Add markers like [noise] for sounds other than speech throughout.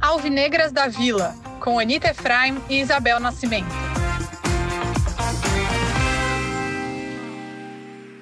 Alvinegras da Vila, com Anita Efraim e Isabel Nascimento.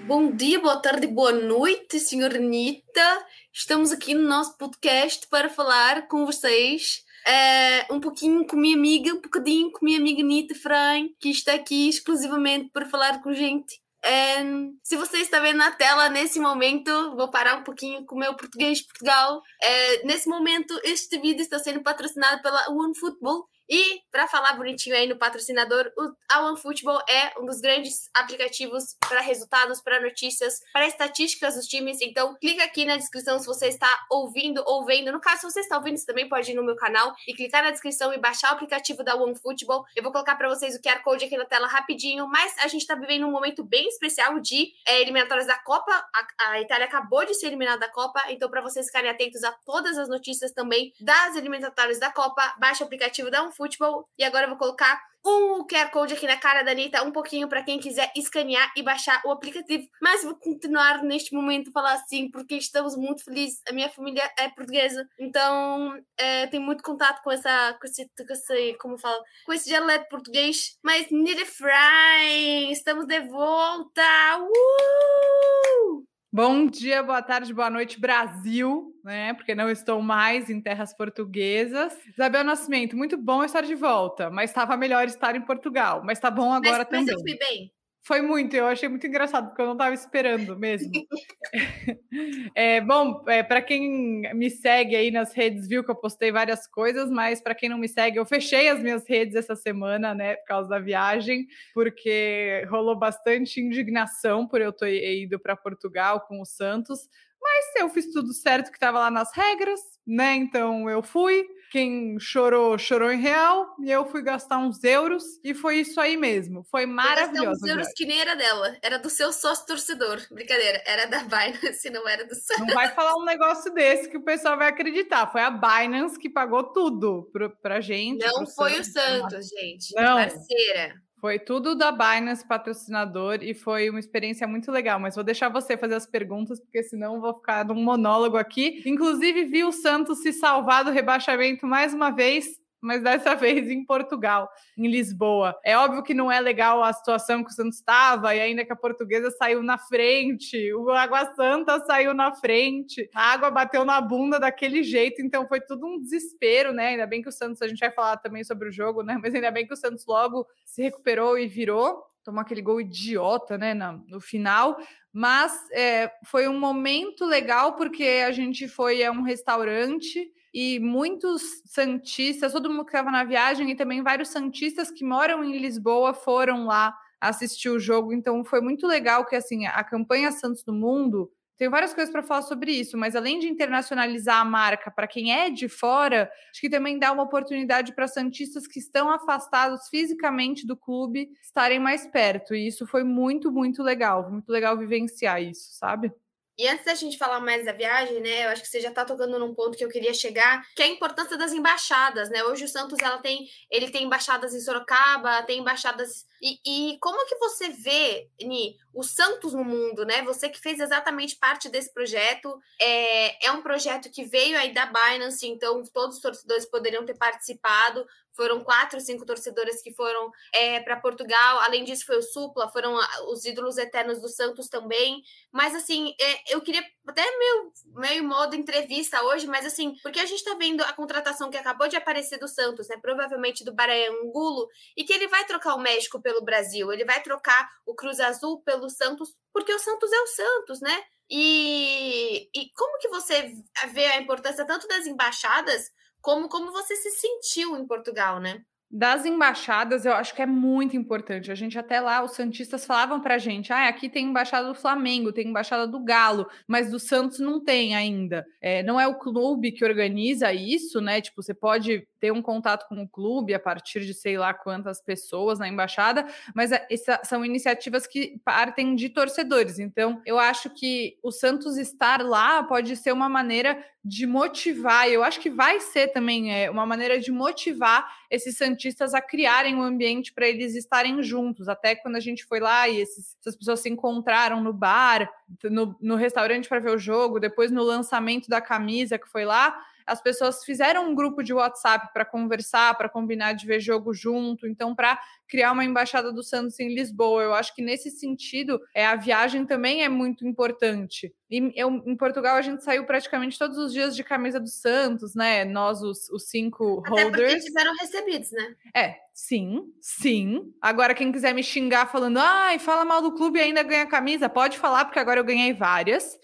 Bom dia, boa tarde, boa noite, senhor Anitta. Estamos aqui no nosso podcast para falar com vocês uh, um pouquinho com minha amiga, um bocadinho com minha amiga Anitta Efraim, que está aqui exclusivamente para falar com gente Um, se você está vendo na tela nesse momento, vou parar um pouquinho com o meu português de Portugal. Uh, nesse momento, este vídeo está sendo patrocinado pela OneFootball e, para falar bonitinho aí no patrocinador, o a OneFootball é um dos grandes aplicativos para resultados, para notícias, para estatísticas dos times. Então, clica aqui na descrição se você está ouvindo ou vendo. No caso, se você está ouvindo, você também pode ir no meu canal e clicar na descrição e baixar o aplicativo da OneFootball. Eu vou colocar para vocês o QR Code aqui na tela rapidinho, mas a gente está vivendo um momento bem especial de é, eliminatórias da Copa. A, a Itália acabou de ser eliminada da Copa, então, para vocês ficarem atentos a todas as notícias também das eliminatórias da Copa, baixe o aplicativo da OneFootball Futebol. E agora eu vou colocar um QR Code aqui na cara da Anitta, um pouquinho para quem quiser escanear e baixar o aplicativo. Mas vou continuar neste momento falar assim, porque estamos muito felizes. A minha família é portuguesa, então é, tenho muito contato com essa, com esse, com esse como falo, com esse dialeto português. Mas Nida Fry, estamos de volta! Uh! Bom dia, boa tarde, boa noite, Brasil, né? Porque não estou mais em terras portuguesas. Isabel Nascimento, muito bom estar de volta, mas estava melhor estar em Portugal. Mas tá bom agora mas, também. Mas eu fui bem. Foi muito, eu achei muito engraçado, porque eu não estava esperando mesmo. [laughs] é, bom, é, para quem me segue aí nas redes, viu que eu postei várias coisas, mas para quem não me segue, eu fechei as minhas redes essa semana, né, por causa da viagem, porque rolou bastante indignação por eu ter ido para Portugal com o Santos, mas eu fiz tudo certo que estava lá nas regras, né? Então eu fui. Quem chorou, chorou em real. E eu fui gastar uns euros. E foi isso aí mesmo. Foi maravilhoso. Uns euros que nem era dela. Era do seu sócio torcedor. Brincadeira. Era da Binance, não era do seu. Não vai falar um negócio desse que o pessoal vai acreditar. Foi a Binance que pagou tudo pra, pra gente. Não foi Santos. o Santos, gente. Não. Parceira. Foi tudo da Binance, patrocinador, e foi uma experiência muito legal. Mas vou deixar você fazer as perguntas, porque senão vou ficar num monólogo aqui. Inclusive, vi o Santos se salvar do rebaixamento mais uma vez mas dessa vez em Portugal, em Lisboa. É óbvio que não é legal a situação que o Santos estava, e ainda que a portuguesa saiu na frente, o Água Santa saiu na frente, a água bateu na bunda daquele jeito, então foi tudo um desespero, né? Ainda bem que o Santos, a gente vai falar também sobre o jogo, né? Mas ainda bem que o Santos logo se recuperou e virou. Tomou aquele gol idiota, né, no, final, mas é, foi um momento legal porque a gente foi a um restaurante e muitos santistas, todo mundo que estava na viagem e também vários santistas que moram em Lisboa foram lá assistir o jogo. Então foi muito legal que assim a campanha Santos do Mundo tem várias coisas para falar sobre isso, mas além de internacionalizar a marca para quem é de fora, acho que também dá uma oportunidade para santistas que estão afastados fisicamente do clube estarem mais perto. E isso foi muito, muito legal, muito legal vivenciar isso, sabe? E antes da gente falar mais da viagem, né, eu acho que você já está tocando num ponto que eu queria chegar, que é a importância das embaixadas, né? Hoje o Santos ela tem, ele tem embaixadas em Sorocaba, tem embaixadas e, e como que você vê, Ni, o Santos no mundo, né? Você que fez exatamente parte desse projeto, é, é um projeto que veio aí da Binance, então todos os torcedores poderiam ter participado. Foram quatro, cinco torcedores que foram é, para Portugal. Além disso, foi o Supla, foram os ídolos eternos do Santos também. Mas, assim, é, eu queria até meio, meio modo entrevista hoje, mas, assim, porque a gente está vendo a contratação que acabou de aparecer do Santos, né? Provavelmente do Bahia Angulo, e que ele vai trocar o México pelo Brasil, ele vai trocar o Cruz Azul pelo Santos, porque o Santos é o Santos, né? E, e como que você vê a importância tanto das embaixadas como como você se sentiu em Portugal, né? Das embaixadas, eu acho que é muito importante. A gente até lá, os Santistas falavam pra gente: ah, aqui tem embaixada do Flamengo, tem embaixada do Galo, mas do Santos não tem ainda. É, não é o clube que organiza isso, né? Tipo, você pode ter um contato com o clube a partir de sei lá quantas pessoas na embaixada, mas é, essa, são iniciativas que partem de torcedores. Então, eu acho que o Santos estar lá pode ser uma maneira de motivar, eu acho que vai ser também é, uma maneira de motivar esses Santistas a criarem um ambiente para eles estarem juntos. Até quando a gente foi lá e esses, essas pessoas se encontraram no bar, no, no restaurante para ver o jogo, depois no lançamento da camisa que foi lá, as pessoas fizeram um grupo de WhatsApp para conversar, para combinar de ver jogo junto, então para criar uma embaixada do Santos em Lisboa. Eu acho que nesse sentido, é a viagem também é muito importante. E eu, em Portugal a gente saiu praticamente todos os dias de camisa do Santos, né? Nós os, os cinco Até holders. Porque tiveram recebidos, né? É, sim, sim. Agora quem quiser me xingar falando, ai, fala mal do clube e ainda ganha camisa, pode falar porque agora eu ganhei várias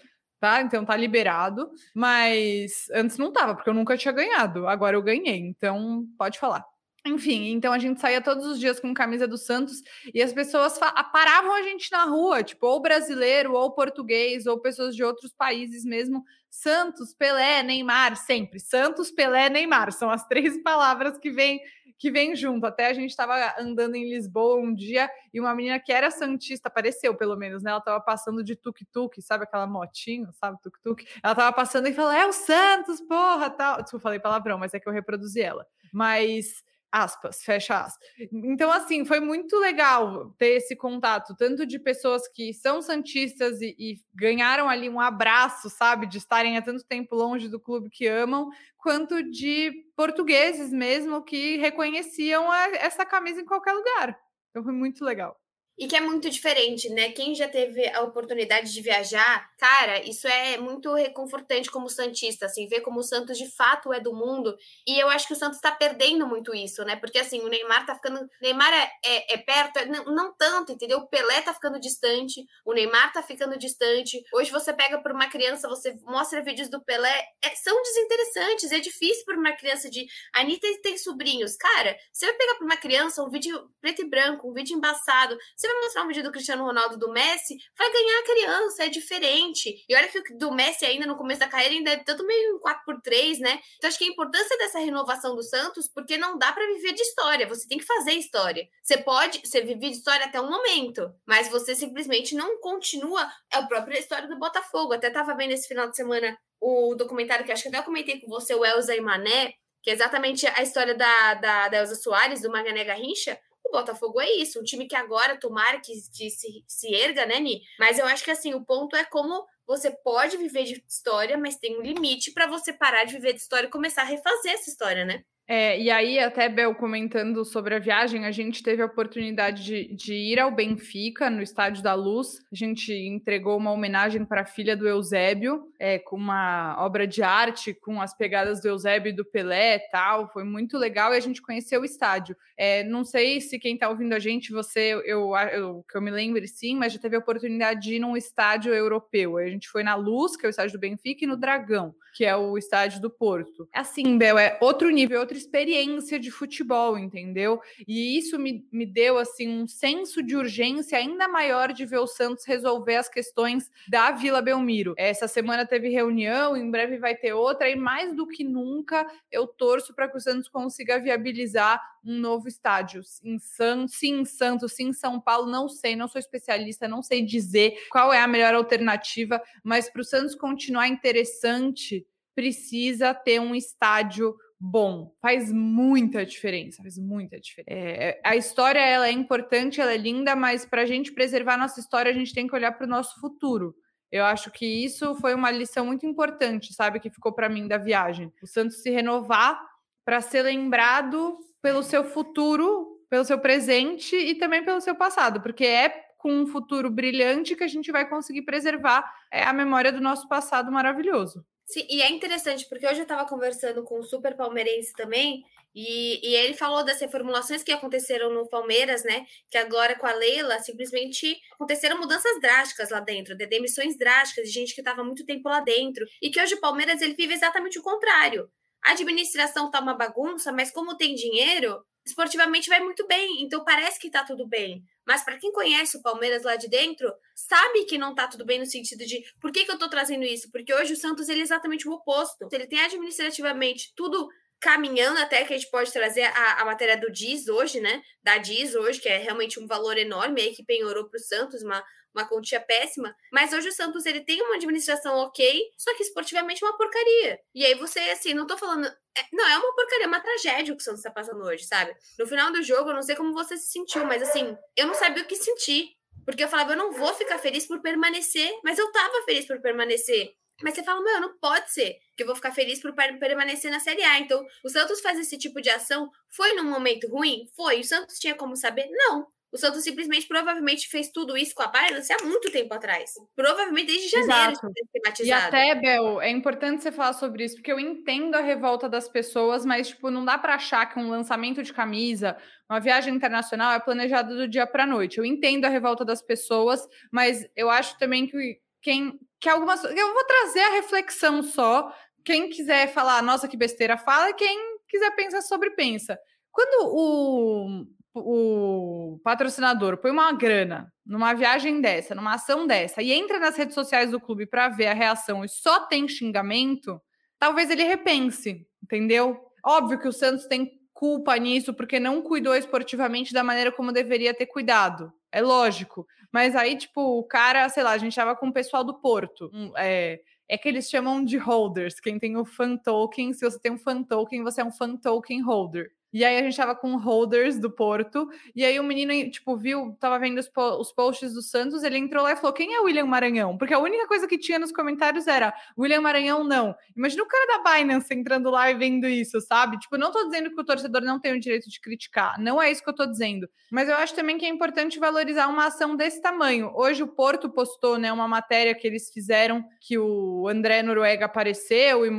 tá? Então tá liberado. Mas antes não tava, porque eu nunca tinha ganhado. Agora eu ganhei, então pode falar. Enfim, então a gente saía todos os dias com camisa do Santos e as pessoas paravam a gente na rua, tipo, ou brasileiro, ou português, ou pessoas de outros países mesmo. Santos, Pelé, Neymar, sempre. Santos, Pelé, Neymar. São as três palavras que vêm que vem junto. Até a gente estava andando em Lisboa um dia e uma menina que era santista, apareceu pelo menos, né? Ela estava passando de tuk-tuk, sabe aquela motinho, sabe, tuk-tuk? Ela estava passando e falou: "É o Santos, porra", tal. Desculpa, falei palavrão, mas é que eu reproduzi ela. Mas aspas, fecha aspas. Então, assim, foi muito legal ter esse contato, tanto de pessoas que são santistas e, e, ganharam ali um abraço, sabe, de estarem há tanto tempo longe do clube que amam, quanto de portugueses mesmo que reconheciam a, essa camisa em qualquer lugar. Então, foi muito legal. E que é muito diferente, né? Quem já teve a oportunidade de viajar, cara, isso é muito reconfortante como Santista, assim, ver como o Santos de fato é do mundo. E eu acho que o Santos tá perdendo muito isso, né? Porque assim, o Neymar tá ficando. Neymar é, é, é perto, é, não, não, tanto, entendeu? O Pelé tá ficando distante, o Neymar tá ficando distante. Hoje você pega por uma criança, você mostra vídeos do Pelé, é, são desinteressantes, é difícil para uma criança de. A Anitta tem sobrinhos. Cara, você vai pegar pra uma criança um vídeo preto e branco, um vídeo embaçado vai mostrar um vídeo do Cristiano Ronaldo do Messi, vai ganhar a criança, é diferente. E olha que do Messi ainda no começo da carreira ainda é tanto meio 4x3, né? Então acho que a importância dessa renovação do Santos, porque não dá para viver de história, você tem que fazer história. Você pode, você vive de história até um momento, mas você simplesmente não continua. É a própria história do Botafogo. Até tava vendo esse final de semana o documentário que acho que até eu comentei com você, o Elza e Mané, que é exatamente a história da, da, da Elza Soares, do Magané Garrincha, o Botafogo é isso, um time que agora tomara que, que se, se erga, né, Ni? Mas eu acho que assim, o ponto é como você pode viver de história, mas tem um limite para você parar de viver de história e começar a refazer essa história, né? É, e aí, até Bel comentando sobre a viagem, a gente teve a oportunidade de, de, ir ao Benfica, no Estádio da Luz. A gente entregou uma homenagem para a filha do Eusébio, é, com uma obra de arte, com as pegadas do Eusébio e do Pelé e tal. Foi muito legal e a gente conheceu o estádio. É, não sei se quem está ouvindo a gente, você, eu, eu, que eu me lembre sim, mas já teve a oportunidade de ir num estádio europeu. A gente foi na Luz, que é o estádio do Benfica, e no Dragão, que é o estádio do Porto. Assim, Bel, é outro nível, outro outra experiência de futebol, entendeu? E isso me, me deu assim um senso de urgência ainda maior de ver o Santos resolver as questões da Vila Belmiro. Essa semana teve reunião, em breve vai ter outra, e mais do que nunca eu torço para que o Santos consiga viabilizar um novo estádio em Santos, sim em Santos, sim em São Paulo, não sei, não sou especialista, não sei dizer qual é a melhor alternativa, mas para o Santos continuar interessante, precisa ter um estádio bom. Faz muita diferença, faz muita diferença. É, a história ela é importante, ela é linda, mas para a gente preservar nossa história, a gente tem que olhar para o nosso futuro. Eu acho que isso foi uma lição muito importante, sabe, que ficou para mim da viagem. O Santos se renovar para ser lembrado pelo seu futuro, pelo seu presente e também pelo seu passado, porque é com um futuro brilhante que a gente vai conseguir preservar é, a memória do nosso passado maravilhoso. Sim, e é interessante, porque hoje eu estava conversando com um super palmeirense também, e, e ele falou das reformulações que aconteceram no Palmeiras, né? Que agora com a Leila, simplesmente aconteceram mudanças drásticas lá dentro, de demissões drásticas de gente que estava muito tempo lá dentro. E que hoje o Palmeiras ele vive exatamente o contrário. A administração tá uma bagunça, mas como tem dinheiro, esportivamente vai muito bem, então parece que tá tudo bem. Mas para quem conhece o Palmeiras lá de dentro, sabe que não tá tudo bem no sentido de por que, que eu tô trazendo isso? Porque hoje o Santos ele é exatamente o oposto. Ele tem administrativamente tudo caminhando até que a gente pode trazer a, a matéria do Diz hoje, né? Da Diz hoje, que é realmente um valor enorme aí que penhorou para o Santos, uma, uma quantia péssima. Mas hoje o Santos ele tem uma administração ok, só que esportivamente é uma porcaria. E aí você, assim, não tô falando. É, não, é uma porcaria, é uma tragédia o que o Santos tá passando hoje, sabe? No final do jogo, eu não sei como você se sentiu, mas assim, eu não sabia o que sentir. Porque eu falava, eu não vou ficar feliz por permanecer, mas eu tava feliz por permanecer. Mas você fala, meu, não pode ser que eu vou ficar feliz por permanecer na Série A. Então, o Santos faz esse tipo de ação. Foi num momento ruim? Foi. O Santos tinha como saber? Não. O Santos simplesmente provavelmente fez tudo isso com a Binance há muito tempo atrás. Provavelmente desde janeiro Exato. E até, Bel, é importante você falar sobre isso, porque eu entendo a revolta das pessoas, mas, tipo, não dá para achar que um lançamento de camisa, uma viagem internacional é planejado do dia para noite. Eu entendo a revolta das pessoas, mas eu acho também que quem que algumas eu vou trazer a reflexão só. Quem quiser falar, nossa, que besteira, fala, quem quiser pensar sobre, pensa. Quando o o patrocinador põe uma grana numa viagem dessa, numa ação dessa, e entra nas redes sociais do clube para ver a reação e só tem xingamento, talvez ele repense, entendeu? Óbvio que o Santos tem culpa nisso porque não cuidou esportivamente da maneira como deveria ter cuidado. É lógico. Mas aí, tipo, o cara, sei lá, a gente tava com o pessoal do Porto. é, é que eles chamam de holders. Quem tem o fan token, se você tem um fan token, você é um fan token holder. E aí a gente tava com holders do Porto, e aí o menino, tipo, viu, tava vendo os, po os posts do Santos, ele entrou lá e falou: quem é William Maranhão? Porque a única coisa que tinha nos comentários era William Maranhão não. Imagina o cara da Binance entrando lá e vendo isso, sabe? Tipo, não tô dizendo que o torcedor não tem o direito de criticar, não é isso que eu tô dizendo. Mas eu acho também que é importante valorizar uma ação desse tamanho. Hoje o Porto postou, né, uma matéria que eles fizeram que o André Noruega apareceu e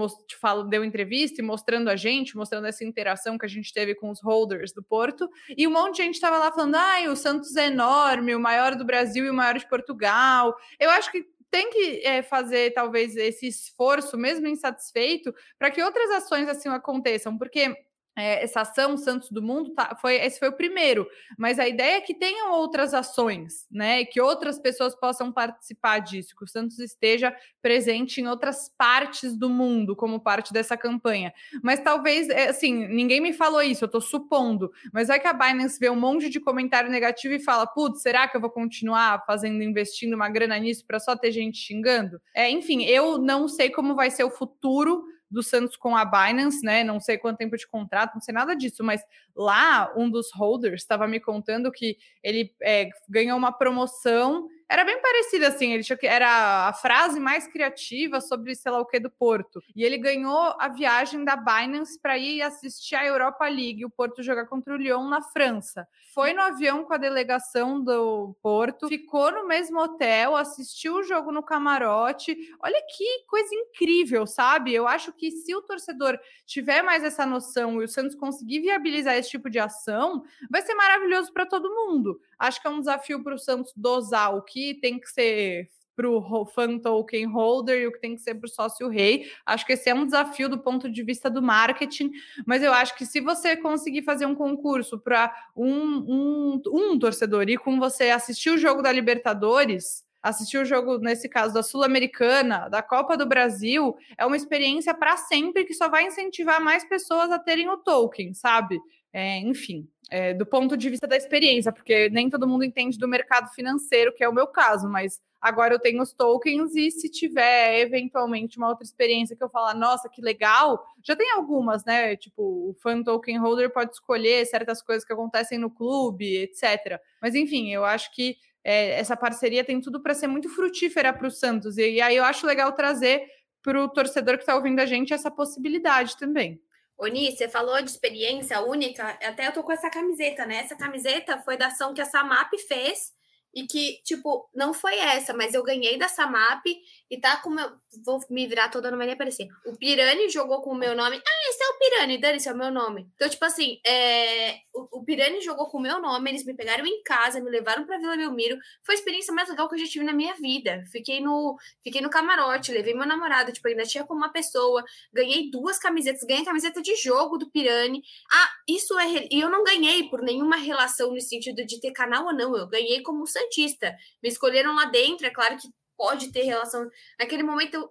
deu entrevista e mostrando a gente, mostrando essa interação que a gente teve teve com os holders do Porto, e um monte de gente estava lá falando: ai, o Santos é enorme, o maior do Brasil e o maior de Portugal. Eu acho que tem que é, fazer talvez esse esforço, mesmo insatisfeito, para que outras ações assim aconteçam, porque é, essa ação Santos do Mundo, tá, foi, esse foi o primeiro, mas a ideia é que tenham outras ações, né? Que outras pessoas possam participar disso, que o Santos esteja presente em outras partes do mundo como parte dessa campanha. Mas talvez, é, assim, ninguém me falou isso, eu tô supondo, mas vai que a Binance vê um monte de comentário negativo e fala: putz, será que eu vou continuar fazendo, investindo uma grana nisso para só ter gente xingando? É, enfim, eu não sei como vai ser o futuro do Santos com a Binance, né? Não sei quanto tempo de contrato, não sei nada disso, mas lá um dos holders estava me contando que ele é, ganhou uma promoção era bem parecido assim, ele tinha que era a frase mais criativa sobre sei lá o que do Porto. E ele ganhou a viagem da Binance para ir assistir a Europa League, o Porto jogar contra o Lyon na França. Foi no avião com a delegação do Porto, ficou no mesmo hotel, assistiu o jogo no camarote. Olha que coisa incrível, sabe? Eu acho que se o torcedor tiver mais essa noção e o Santos conseguir viabilizar esse tipo de ação, vai ser maravilhoso para todo mundo. Acho que é um desafio para o Santos dosar o que tem que ser para o fan token holder e o que tem que ser para o sócio rei. Acho que esse é um desafio do ponto de vista do marketing, mas eu acho que se você conseguir fazer um concurso para um, um, um torcedor e com você assistir o jogo da Libertadores, assistir o jogo, nesse caso, da Sul-Americana, da Copa do Brasil, é uma experiência para sempre que só vai incentivar mais pessoas a terem o token, sabe? É, enfim, é, do ponto de vista da experiência, porque nem todo mundo entende do mercado financeiro, que é o meu caso, mas agora eu tenho os tokens e se tiver eventualmente uma outra experiência que eu falar, nossa, que legal, já tem algumas, né? Tipo, o fan token holder pode escolher certas coisas que acontecem no clube, etc. Mas enfim, eu acho que é, essa parceria tem tudo para ser muito frutífera para o Santos. E, e aí eu acho legal trazer para o torcedor que está ouvindo a gente essa possibilidade também. Oni, você falou de experiência única, até eu tô com essa camiseta, né? Essa camiseta foi da ação que a Samap fez e que, tipo, não foi essa, mas eu ganhei da Samap e tá com meu. Vou me virar toda, não vai nem aparecer. O Pirani jogou com o meu nome. Ah, esse é o Pirani, Dani, esse é o meu nome. Então, tipo assim, é... o, o Pirani jogou com o meu nome, eles me pegaram em casa, me levaram pra Vila Belmiro. Foi a experiência mais legal que eu já tive na minha vida. Fiquei no, fiquei no camarote, levei meu namorado, tipo, ainda tinha com uma pessoa. Ganhei duas camisetas, ganhei camiseta de jogo do Pirani. Ah, isso é. E eu não ganhei por nenhuma relação no sentido de ter canal ou não. Eu ganhei como Santista. Me escolheram lá dentro, é claro que pode ter relação. Naquele momento,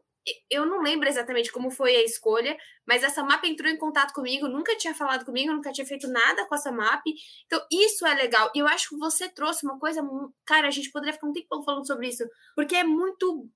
eu, não lembro exatamente como foi a escolha, mas essa mapa entrou em contato comigo, nunca tinha falado comigo, nunca tinha feito nada com essa map. Então, isso é legal. E eu acho que você trouxe uma coisa. Cara, a gente poderia ficar um tempão falando sobre isso, porque é muito.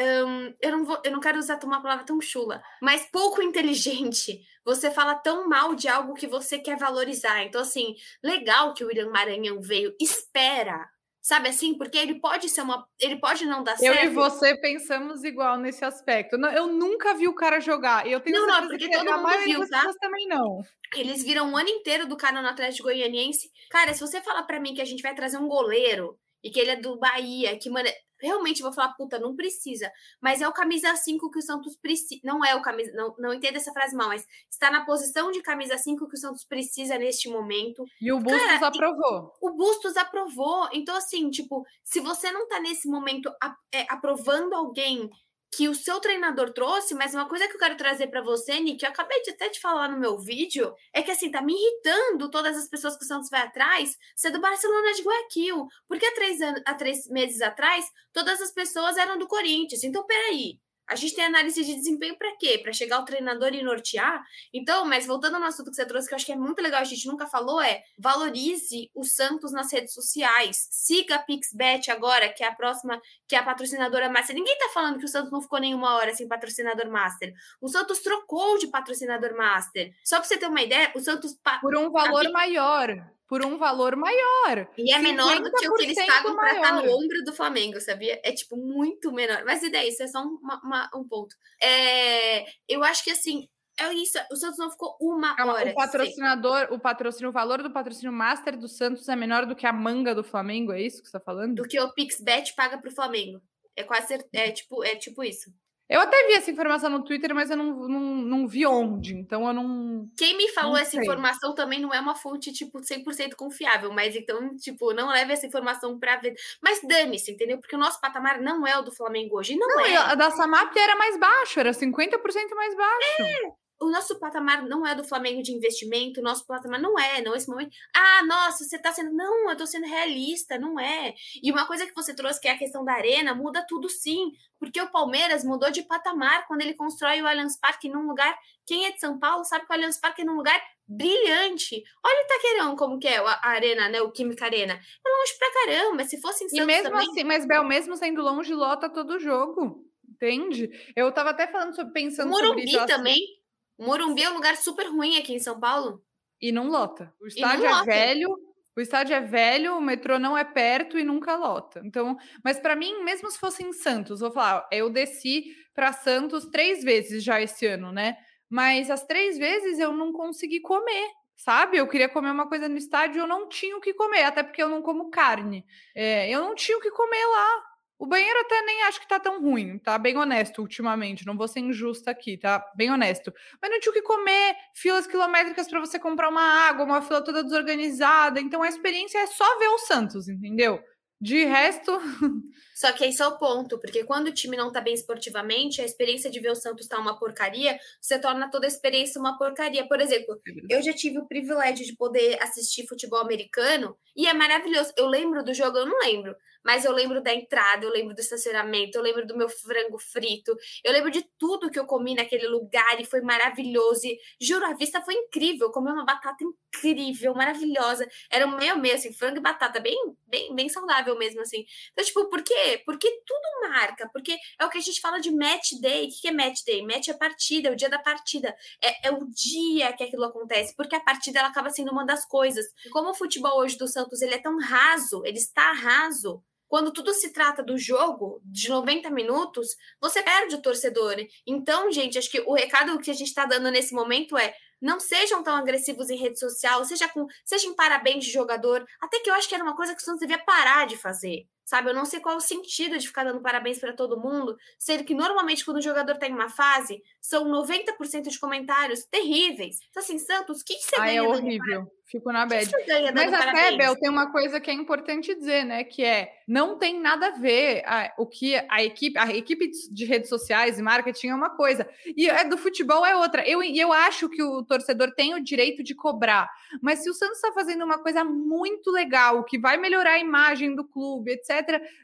Um, eu, não vou, eu não quero usar uma palavra tão chula, mas pouco inteligente. Você fala tão mal de algo que você quer valorizar. Então, assim, legal que o William Maranhão veio. Espera, Sabe assim? Porque ele pode ser uma. Ele pode não dar eu certo. Eu e você pensamos igual nesse aspecto. Eu nunca vi o cara jogar. Eu tenho não, não, porque todo mundo viu, tá? também não. Eles viram um ano inteiro do cara no Atlético Goianiense. Cara, se você falar para mim que a gente vai trazer um goleiro e que ele é do Bahia, que mano, realmente vou falar, puta, não precisa. Mas é o camisa 5 que o Santos precisa. Não é o camisa. Não, não entenda essa frase mal, mas está na posição de camisa 5 que o Santos precisa neste momento. E o Bustos Cara, aprovou. O Bustos aprovou. Então, assim, tipo, se você não tá nesse momento é, aprovando alguém que o seu treinador trouxe, mas uma coisa que eu quero trazer para você, Nick, eu acabei de até te falar no meu vídeo, é que assim, tá me irritando todas as pessoas que o Santos vai atrás ser do Barcelona de Guayaquil. Porque há três, anos, há três meses atrás, todas as pessoas eram do Corinthians. Então, peraí. A gente tem análise de desempenho para quê? Para chegar ao treinador e nortear? Então, mas voltando ao assunto que você trouxe, que eu acho que é muito legal, a gente nunca falou, é valorize o Santos nas redes sociais. Siga a PixBet agora, que é a próxima, que é a patrocinadora master. Ninguém tá falando que o Santos não ficou nenhuma hora sem patrocinador master. O Santos trocou de patrocinador master. Só para você ter uma ideia, o Santos. Por um valor maior por um valor maior. E é menor do que o que eles pagam para estar no ombro do Flamengo, sabia? É tipo muito menor. Mas e daí? Isso é só uma, uma, um ponto. É, eu acho que assim. É isso, o Santos não ficou uma Calma, hora. O patrocinador, sim. o patrocínio, o valor do patrocínio master do Santos é menor do que a manga do Flamengo, é isso que você está falando? Do que o Pixbet paga para o Flamengo. É quase é tipo, é tipo isso. Eu até vi essa informação no Twitter, mas eu não, não, não vi onde, então eu não. Quem me falou essa sei. informação também não é uma fonte, tipo, 100% confiável, mas então, tipo, não leve essa informação para ver. Mas dane-se, entendeu? Porque o nosso patamar não é o do Flamengo hoje. Não, não é. A da Samap era mais baixo, era 50% mais baixo. É, o nosso patamar não é do Flamengo de investimento, o nosso patamar não é, não esse momento. Ah, nossa, você tá sendo. Não, eu tô sendo realista, não é. E uma coisa que você trouxe, que é a questão da arena, muda tudo sim. Porque o Palmeiras mudou de patamar quando ele constrói o Allianz Parque num lugar. Quem é de São Paulo sabe que o Allianz Parque é num lugar brilhante. Olha o Itaquerão, como que é a arena, né? O Química Arena. É longe pra caramba. Se fosse em Santos E mesmo também... assim, mas Bel, mesmo sendo longe, lota todo jogo. Entende? Eu tava até falando sobre pensando Morumbi sobre isso. também. O Morumbi é um lugar super ruim aqui em São Paulo. E não lota. O estádio é lota. velho, o estádio é velho, o metrô não é perto e nunca lota. Então, mas para mim, mesmo se fosse em Santos, vou falar, eu desci para Santos três vezes já esse ano, né? Mas as três vezes eu não consegui comer, sabe? Eu queria comer uma coisa no estádio, eu não tinha o que comer, até porque eu não como carne. É, eu não tinha o que comer lá. O banheiro até nem acho que tá tão ruim, tá bem honesto ultimamente. Não vou ser injusta aqui, tá bem honesto. Mas não tinha o que comer, filas quilométricas para você comprar uma água, uma fila toda desorganizada. Então a experiência é só ver o Santos, entendeu? De resto. [laughs] Só que esse é o ponto, porque quando o time não tá bem esportivamente, a experiência de ver o Santos tá uma porcaria, você torna toda a experiência uma porcaria. Por exemplo, é eu já tive o privilégio de poder assistir futebol americano e é maravilhoso. Eu lembro do jogo, eu não lembro, mas eu lembro da entrada, eu lembro do estacionamento, eu lembro do meu frango frito, eu lembro de tudo que eu comi naquele lugar e foi maravilhoso. E, juro, a vista foi incrível, eu comi uma batata incrível, maravilhosa. Era um meio meio assim, frango e batata, bem, bem, bem saudável mesmo assim. Então, tipo, por Porque tudo marca, porque é o que a gente fala de match day. O que é match day? Match é partida, é o dia da partida. É, é o dia que aquilo acontece, porque a partida ela acaba sendo uma das coisas. Como o futebol hoje do Santos ele é tão raso, ele está raso, quando tudo se trata do jogo de 90 minutos, você perde o torcedor. Então, gente, acho que o recado que a gente está dando nesse momento é não sejam tão agressivos em rede social, seja com, sejam parabéns de jogador, até que eu acho que era uma coisa que o Santos devia parar de fazer. Sabe, eu não sei qual o sentido de ficar dando parabéns para todo mundo, sendo que normalmente quando o jogador tem tá uma fase, são 90% de comentários terríveis. Então, assim, Santos, o que, que você ah, ganha? É horrível. Fico na bad. Mas até, Bel, tem uma coisa que é importante dizer, né? Que é, não tem nada a ver a, o que a equipe, a equipe de redes sociais e marketing é uma coisa, e é do futebol é outra. Eu, eu acho que o torcedor tem o direito de cobrar, mas se o Santos está fazendo uma coisa muito legal, que vai melhorar a imagem do clube, etc.,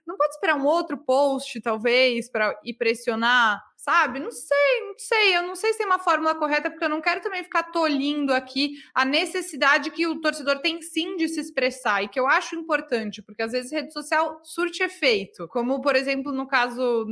não pode esperar um outro post, talvez, para ir pressionar sabe? Não sei, não sei. Eu não sei se tem uma fórmula correta, porque eu não quero também ficar tolindo aqui a necessidade que o torcedor tem sim de se expressar e que eu acho importante, porque às vezes rede social surte efeito. Como, por exemplo, no caso.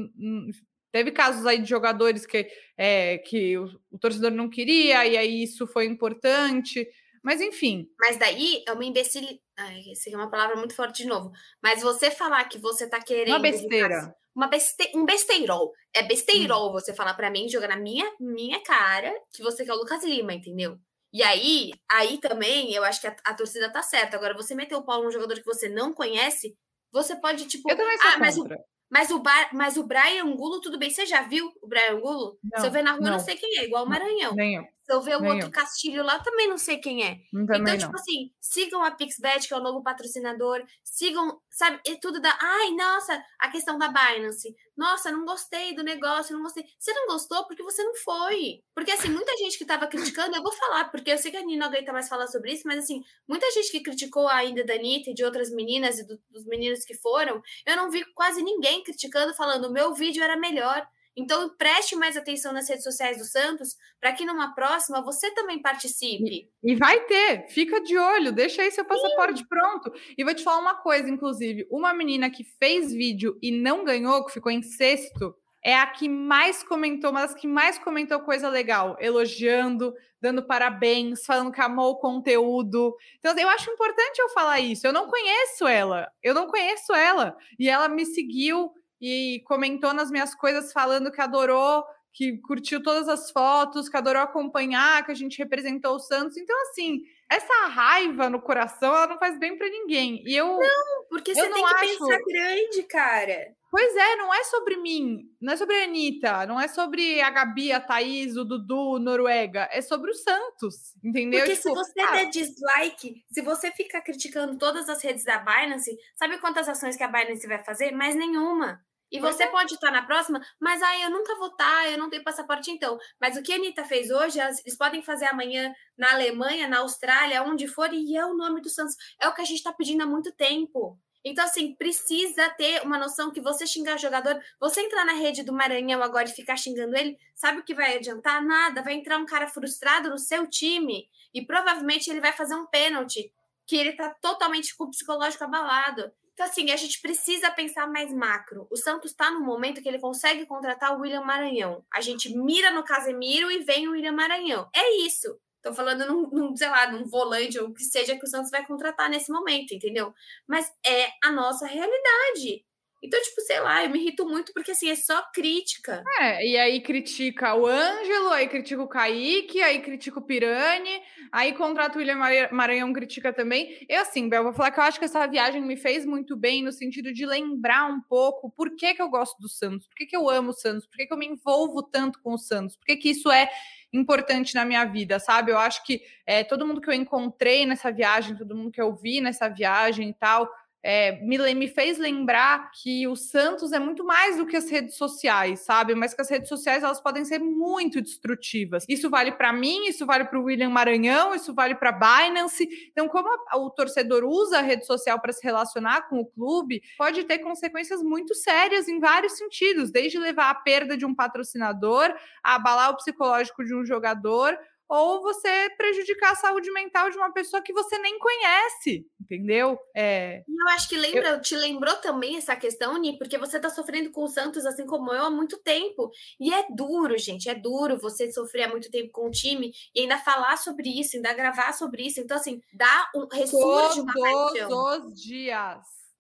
Teve casos aí de jogadores que, é, que o, o torcedor não queria, e aí isso foi importante. Mas enfim. Mas daí é uma imbecil. Ai, essa é uma palavra muito forte de novo. Mas você falar que você tá querendo. Uma besteira uma beste... um besteirol. É besteirol hum. você falar para mim, jogar na minha, minha cara que você quer o Lucas Lima, entendeu? E aí, aí também, eu acho que a, a torcida tá certa. Agora, você meter o pau num jogador que você não conhece, você pode, tipo. Eu também sou ah, mas o, mas o, Bar, mas o Brian Angulo, tudo bem. Você já viu o Brian Angulo? Não, Se eu ver na rua, não. eu não sei quem é, igual o Maranhão. Nem eu. Se eu ver o outro Castilho lá, também não sei quem é. Também então, tipo assim, sigam a Pixbet, que é o novo patrocinador. Sigam, sabe, e tudo da. Ai, nossa, a questão da Binance. Nossa, não gostei do negócio, não gostei. Você não gostou porque você não foi. Porque, assim, muita gente que tava criticando, eu vou falar, porque eu sei que a Nina não aguenta mais falar sobre isso, mas, assim, muita gente que criticou ainda da Anitta e de outras meninas e do, dos meninos que foram, eu não vi quase ninguém criticando, falando: o meu vídeo era melhor. Então, preste mais atenção nas redes sociais do Santos para que numa próxima você também participe. E, e, vai ter, fica de olho, deixa aí seu passaporte Sim. pronto. E vou te falar uma coisa, inclusive, uma menina que fez vídeo e não ganhou, que ficou em sexto, é a que mais comentou, uma das que mais comentou coisa legal, elogiando, dando parabéns, falando que amou o conteúdo. Então, eu acho importante eu falar isso. Eu não conheço ela, eu não conheço ela. E ela me seguiu e comentou nas minhas coisas falando que adorou, que curtiu todas as fotos, que adorou acompanhar, que a gente representou o Santos. Então, assim, essa raiva no coração, ela não faz bem para ninguém. E eu Não, porque você tem que acho... pensar grande, cara. Pois é, não é sobre mim, não é sobre a Anitta, não é sobre a Gabi, a Thaís, o Dudu, Noruega, é sobre o Santos, entendeu? Porque tipo, se você ah, der dislike, se você ficar criticando todas as redes da Binance, sabe quantas ações que a Binance vai fazer? Mais nenhuma. E você pode estar na próxima, mas aí eu nunca vou estar, eu não tenho passaporte então. Mas o que a Anitta fez hoje, eles podem fazer amanhã na Alemanha, na Austrália, onde for, e é o nome do Santos. É o que a gente está pedindo há muito tempo. Então, assim, precisa ter uma noção que você xingar o jogador, você entrar na rede do Maranhão agora e ficar xingando ele, sabe o que vai adiantar? Nada. Vai entrar um cara frustrado no seu time e provavelmente ele vai fazer um pênalti, que ele tá totalmente com o psicológico abalado. Então, assim, a gente precisa pensar mais macro. O Santos está no momento que ele consegue contratar o William Maranhão. A gente mira no Casemiro e vem o William Maranhão. É isso. Estou falando num, num, sei lá, num volante ou o que seja que o Santos vai contratar nesse momento, entendeu? Mas é a nossa realidade. Então, tipo, sei lá, eu me irrito muito porque assim, é só crítica. É, e aí critica o Ângelo, aí critica o Kaique, aí critica o Pirani, aí contrata o William Maranhão, critica também. Eu, assim, Bel, vou falar que eu acho que essa viagem me fez muito bem no sentido de lembrar um pouco por que, que eu gosto do Santos, por que, que eu amo o Santos, por que, que eu me envolvo tanto com o Santos, por que, que isso é importante na minha vida, sabe? Eu acho que é, todo mundo que eu encontrei nessa viagem, todo mundo que eu vi nessa viagem e tal é, me, me, fez lembrar que o Santos é muito mais do que as redes sociais, sabe? Mas que as redes sociais elas podem ser muito destrutivas. Isso vale para mim, isso vale para o William Maranhão, isso vale para Binance. Então, como a, o torcedor usa a rede social para se relacionar com o clube, pode ter consequências muito sérias em vários sentidos, desde levar à perda de um patrocinador, a abalar o psicológico de um jogador, ou você prejudicar a saúde mental de uma pessoa que você nem conhece, entendeu? É, eu acho que lembra, eu... te lembrou também essa questão, Ni, porque você tá sofrendo com o Santos assim como eu há muito tempo. E é duro, gente, é duro você sofrer há muito tempo com o time e ainda falar sobre isso, ainda gravar sobre isso. Então, assim, dá um ressurge uma paixão. Todos os dias.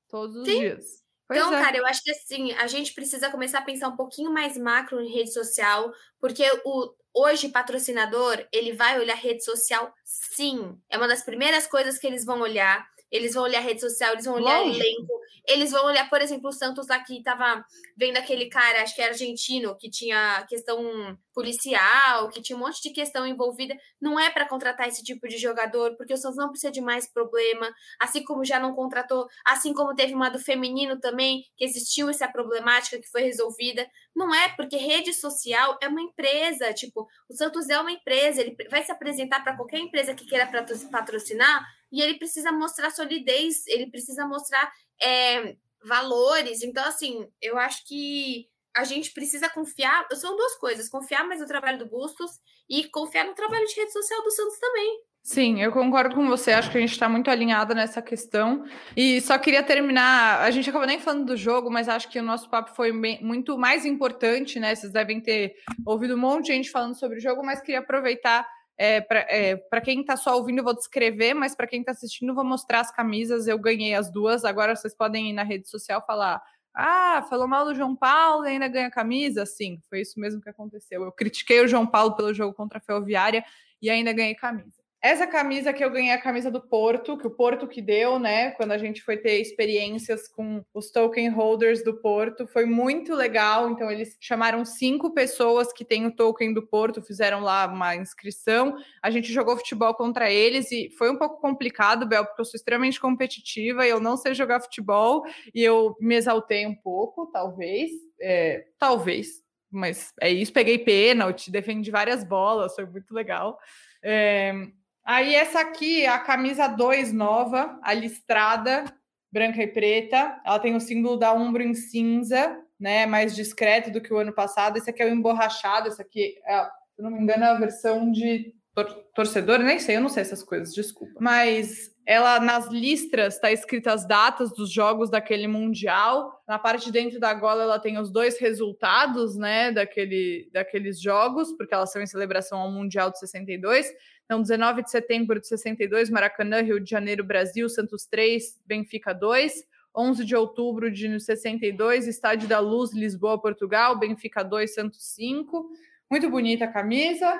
Todos os Sim. dias. Pois então, é. cara, eu acho que assim, a gente precisa começar a pensar um pouquinho mais macro em rede social, porque o, Hoje, patrocinador, ele vai olhar rede social, sim. É uma das primeiras coisas que eles vão olhar. Eles vão olhar rede social, eles vão olhar Lógico. elenco, eles vão olhar, por exemplo, o Santos lá que estava vendo aquele cara, acho que era argentino, que tinha questão policial, que tinha um monte de questão envolvida. Não é para contratar esse tipo de jogador, porque o Santos não precisa de mais problema. Assim como já não contratou, assim como teve uma do feminino também, que existiu essa problemática que foi resolvida. Não é, porque rede social é uma empresa. Tipo, o Santos é uma empresa, ele vai se apresentar para qualquer empresa que queira patrocinar e ele precisa mostrar solidez, ele precisa mostrar é, valores. Então, assim, eu acho que a gente precisa confiar. São duas coisas: confiar mais no trabalho do Bustos e confiar no trabalho de rede social do Santos também. Sim, eu concordo com você. Acho que a gente está muito alinhada nessa questão. E só queria terminar. A gente acabou nem falando do jogo, mas acho que o nosso papo foi bem, muito mais importante, né? Vocês devem ter ouvido um monte de gente falando sobre o jogo, mas queria aproveitar. É, para é, quem está só ouvindo, eu vou descrever, mas para quem está assistindo, eu vou mostrar as camisas. Eu ganhei as duas. Agora vocês podem ir na rede social falar ah, falou mal do João Paulo e ainda ganha camisa? Sim, foi isso mesmo que aconteceu. Eu critiquei o João Paulo pelo jogo contra a Ferroviária e ainda ganhei camisa. Essa camisa que eu ganhei, a camisa do Porto, que o Porto que deu, né? Quando a gente foi ter experiências com os token holders do Porto, foi muito legal. Então, eles chamaram cinco pessoas que têm o token do Porto, fizeram lá uma inscrição. A gente jogou futebol contra eles e foi um pouco complicado, Bel, porque eu sou extremamente competitiva e eu não sei jogar futebol e eu me exaltei um pouco, talvez. É, talvez, mas é isso. Peguei pênalti, defendi várias bolas, foi muito legal. É, Aí essa aqui, a camisa 2 nova, a listrada, branca e preta. Ela tem o símbolo da Umbro em cinza, né? Mais discreto do que o ano passado. Esse aqui é o emborrachado, esse aqui, é, se não me engano, é a versão de tor torcedor, nem sei, eu não sei essas coisas, desculpa. Mas ela nas listras está escrita as datas dos jogos daquele mundial. Na parte de dentro da gola ela tem os dois resultados, né, daquele, daqueles jogos, porque elas são em celebração ao Mundial de 62. Então, 19 de setembro de 62, Maracanã, Rio de Janeiro, Brasil, Santos 3, Benfica 2. 11 de outubro de 62, Estádio da Luz, Lisboa, Portugal, Benfica 2, Santos 5. Muito bonita a camisa.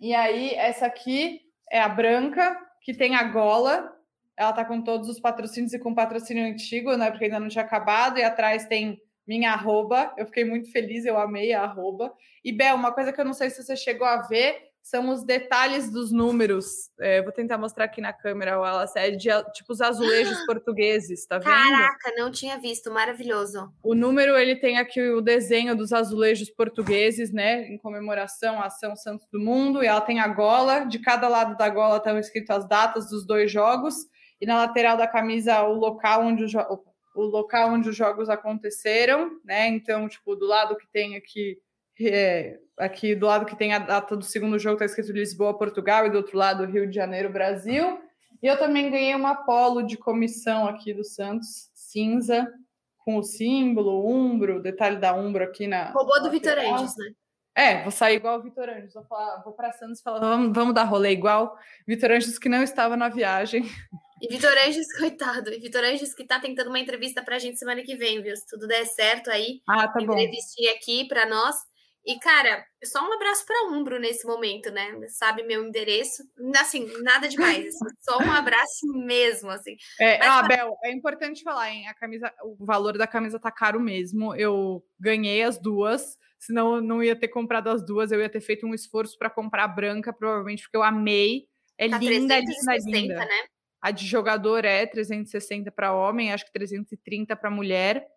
E aí, essa aqui é a branca, que tem a gola. Ela tá com todos os patrocínios e com patrocínio antigo, né? Porque ainda não tinha acabado. E atrás tem minha arroba. Eu fiquei muito feliz, eu amei a arroba. E Bel, uma coisa que eu não sei se você chegou a ver, são os detalhes dos números. É, vou tentar mostrar aqui na câmera, o é de tipo os azulejos ah, [gasps] portugueses, tá vendo? Caraca, não tinha visto, maravilhoso. O número ele tem aqui o desenho dos azulejos portugueses, né, em comemoração à Ação Santos do Mundo, e ela tem a gola, de cada lado da gola estão escritas as datas dos dois jogos, e na lateral da camisa o local onde o, o local onde os jogos aconteceram, né? Então, tipo, do lado que tem aqui é, aqui do lado que tem a data do segundo jogo está escrito Lisboa, Portugal, e do outro lado Rio de Janeiro, Brasil. E eu também ganhei uma polo de comissão aqui do Santos, cinza, com o símbolo, umbro, detalhe da umbro aqui na. Roubou do Vitor Andes, né? É, vou sair igual o Vitor Anjos. Vou, falar, vou para Santos e falar, vamos, vamos dar rolê igual. Vitor Anjos que não estava na viagem. [laughs] E Vitor Anjos, [laughs] coitado. E Vitor Anjos que está tentando uma entrevista para a gente semana que vem, viu? Se tudo der certo aí. Ah, tá bom. Entrevistir aqui para nós. E, cara, só um abraço para Umbro nesse momento, né? Sabe meu endereço. Assim, nada demais. Assim, [laughs] só um abraço mesmo, assim. É, Mas, ah, Bel, é importante falar, hein? A camisa, o valor da camisa tá caro mesmo. Eu ganhei as duas, senão eu não ia ter comprado as duas. Eu ia ter feito um esforço para comprar a branca, provavelmente, porque eu amei. É tá linda, 360, linda, linda. Né? A de jogador é 360 para homem, acho que 330 para mulher.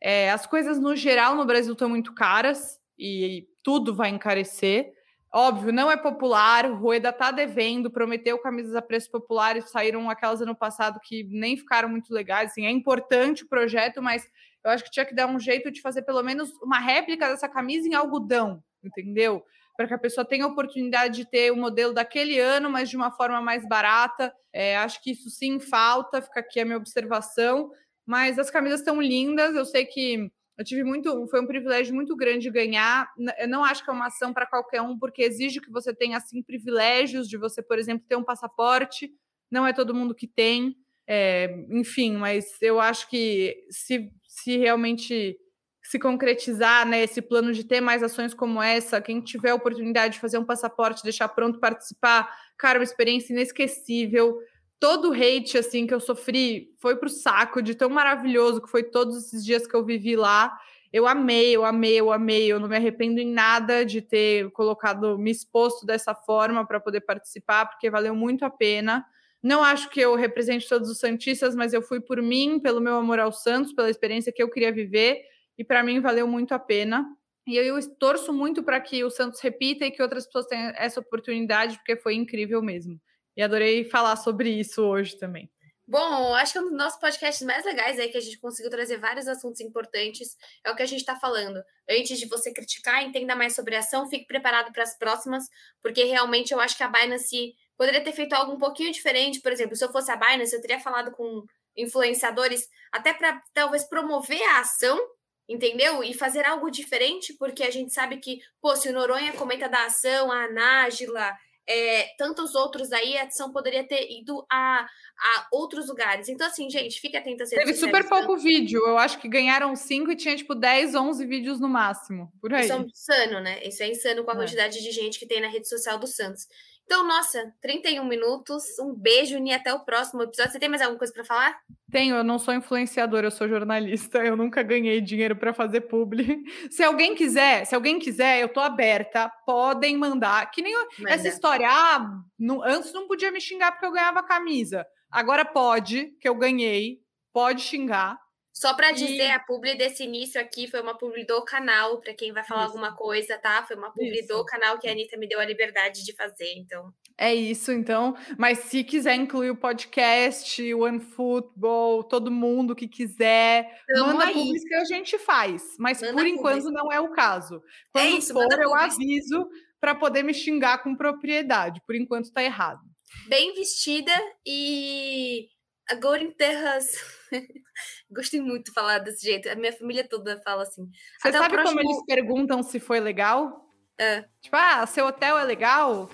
É, as coisas no geral no Brasil estão muito caras e tudo vai encarecer. Óbvio, não é popular, o Rueda tá devendo, prometeu camisas a preço popular e saíram aquelas ano passado que nem ficaram muito legais. Assim, é importante o projeto, mas eu acho que tinha que dar um jeito de fazer pelo menos uma réplica dessa camisa em algodão, entendeu? Para que a pessoa tenha a oportunidade de ter o modelo daquele ano, mas de uma forma mais barata. É, acho que isso sim falta, fica aqui a minha observação. Mas as camisas estão lindas, eu sei que eu tive muito, foi um privilégio muito grande ganhar. Eu não acho que é uma ação para qualquer um, porque exige que você tenha assim privilégios de você, por exemplo, ter um passaporte. Não é todo mundo que tem, é, enfim. Mas eu acho que se, se realmente se concretizar né, esse plano de ter mais ações como essa, quem tiver a oportunidade de fazer um passaporte, deixar pronto participar, cara, uma experiência inesquecível todo o hate assim que eu sofri foi pro saco de tão maravilhoso que foi todos esses dias que eu vivi lá. Eu amei, eu amei, eu amei. Eu não me arrependo em nada de ter colocado, me exposto dessa forma para poder participar, porque valeu muito a pena. Não acho que eu represente todos os Santistas, mas eu fui por mim, pelo meu amor ao Santos, pela experiência que eu queria viver, e para mim valeu muito a pena. E eu torço muito para que o Santos repita e que outras pessoas tenham essa oportunidade, porque foi incrível mesmo. E adorei falar sobre isso hoje também. Bom, acho que um dos nossos podcasts mais legais é que a gente conseguiu trazer vários assuntos importantes. É o que a gente está falando. Antes de você criticar, entenda mais sobre a ação, fique preparado para as próximas, porque realmente eu acho que a Binance poderia ter feito algo um pouquinho diferente. Por exemplo, se eu fosse a Binance, eu teria falado com influenciadores até para talvez promover a ação, entendeu? E fazer algo diferente, porque a gente sabe que, pô, se o Noronha comenta da ação, a Nájila, é, tantos outros aí, a ação poderia ter ido a, a outros lugares. Então, assim, gente, fique atento a Teve super pouco vídeo. Eu acho que ganharam cinco e tinha, tipo, 10, 11 vídeos no máximo. Por aí. Isso é insano, né? Isso é insano com a é. quantidade de gente que tem na rede social do Santos. Então, nossa, 31 minutos. Um beijo e até o próximo episódio. Você tem mais alguma coisa para falar? Tenho, eu não sou influenciadora, eu sou jornalista. Eu nunca ganhei dinheiro para fazer publi. [laughs] Se alguém quiser, se alguém quiser, eu tô aberta. Podem mandar. Que nem Manda. essa história. Ah, não, antes não podia me xingar porque eu ganhava camisa. Agora pode, que eu ganhei. Pode xingar. Só para dizer, a publi desse início aqui foi uma publi do canal, para quem vai falar isso. alguma coisa, tá? Foi uma publi isso. do canal que a Anitta me deu a liberdade de fazer, então. É isso, então. Mas se quiser incluir o podcast, o OneFootball, todo mundo que quiser, Tamo manda aí. publi que a gente faz. Mas manda por enquanto não é o caso. É Quando é isso, for, eu aviso para poder me xingar com propriedade. Por enquanto tá errado. Bem vestida e agora em terras. [laughs] Gostei muito de falar desse jeito. A minha família toda fala assim. Você sabe próximo... como eles perguntam se foi legal? É. Tipo, ah, seu hotel é legal?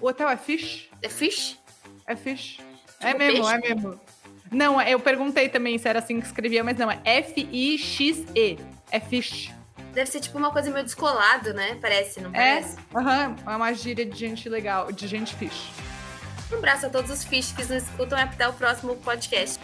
O hotel é fish? É fish? É fish. Tipo é mesmo, peixe? é mesmo. Não, eu perguntei também se era assim que escrevia, mas não, é F-I-X-E. É fish. Deve ser tipo uma coisa meio descolado, né? Parece, não é, parece? Aham, uhum, é uma gíria de gente legal, de gente fish. Um abraço a todos os fichos que nos escutam e até o próximo podcast.